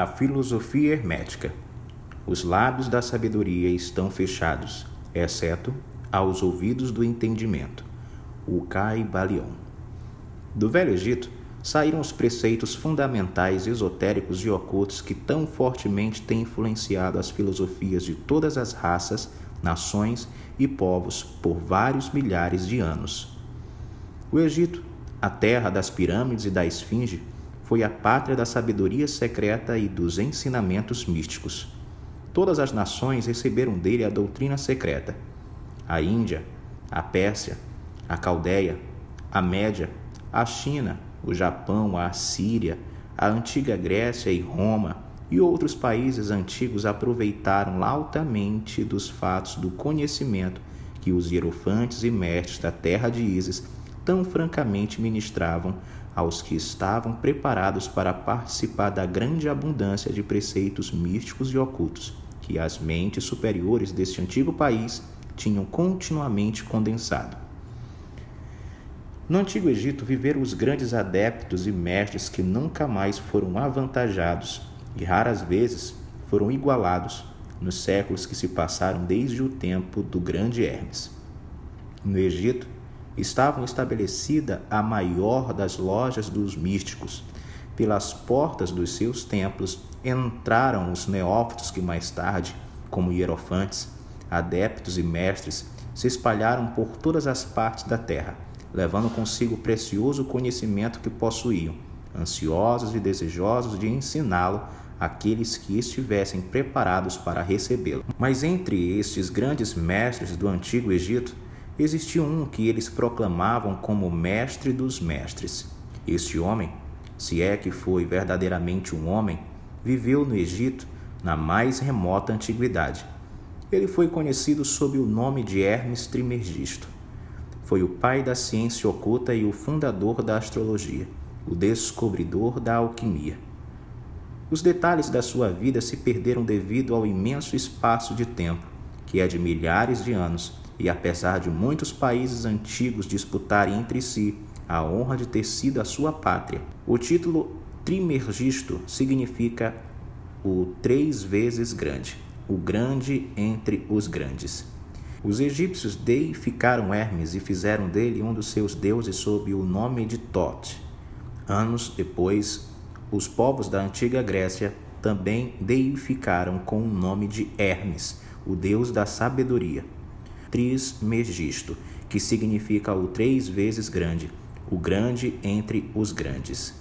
A filosofia hermética. Os lábios da sabedoria estão fechados, exceto aos ouvidos do entendimento. O Kai. Do Velho Egito saíram os preceitos fundamentais esotéricos e ocultos que tão fortemente têm influenciado as filosofias de todas as raças, nações e povos por vários milhares de anos. O Egito, a terra das pirâmides e da esfinge, foi a pátria da sabedoria secreta e dos ensinamentos místicos. Todas as nações receberam dele a doutrina secreta. A Índia, a Pérsia, a Caldeia, a Média, a China, o Japão, a Assíria, a antiga Grécia e Roma e outros países antigos aproveitaram lautamente dos fatos do conhecimento que os hierofantes e mestres da terra de Ísis tão francamente ministravam aos que estavam preparados para participar da grande abundância de preceitos místicos e ocultos que as mentes superiores deste antigo país tinham continuamente condensado. No Antigo Egito viveram os grandes adeptos e mestres que nunca mais foram avantajados e raras vezes foram igualados nos séculos que se passaram desde o tempo do grande Hermes. No Egito, estavam estabelecida a maior das lojas dos místicos. Pelas portas dos seus templos entraram os neófitos que mais tarde, como hierofantes, adeptos e mestres, se espalharam por todas as partes da terra, levando consigo o precioso conhecimento que possuíam, ansiosos e desejosos de ensiná-lo àqueles que estivessem preparados para recebê-lo. Mas entre estes grandes mestres do antigo Egito, existia um que eles proclamavam como mestre dos mestres. Este homem, se é que foi verdadeiramente um homem, viveu no Egito na mais remota antiguidade. Ele foi conhecido sob o nome de Hermes Trimegisto. Foi o pai da ciência oculta e o fundador da astrologia, o descobridor da alquimia. Os detalhes da sua vida se perderam devido ao imenso espaço de tempo, que é de milhares de anos, e apesar de muitos países antigos disputarem entre si a honra de ter sido a sua pátria, o título Trimergisto significa o três vezes grande, o grande entre os grandes. Os egípcios deificaram Hermes e fizeram dele um dos seus deuses sob o nome de Tote. Anos depois, os povos da antiga Grécia também deificaram com o nome de Hermes, o deus da sabedoria. Trismegisto, que significa o três vezes grande, o grande entre os grandes.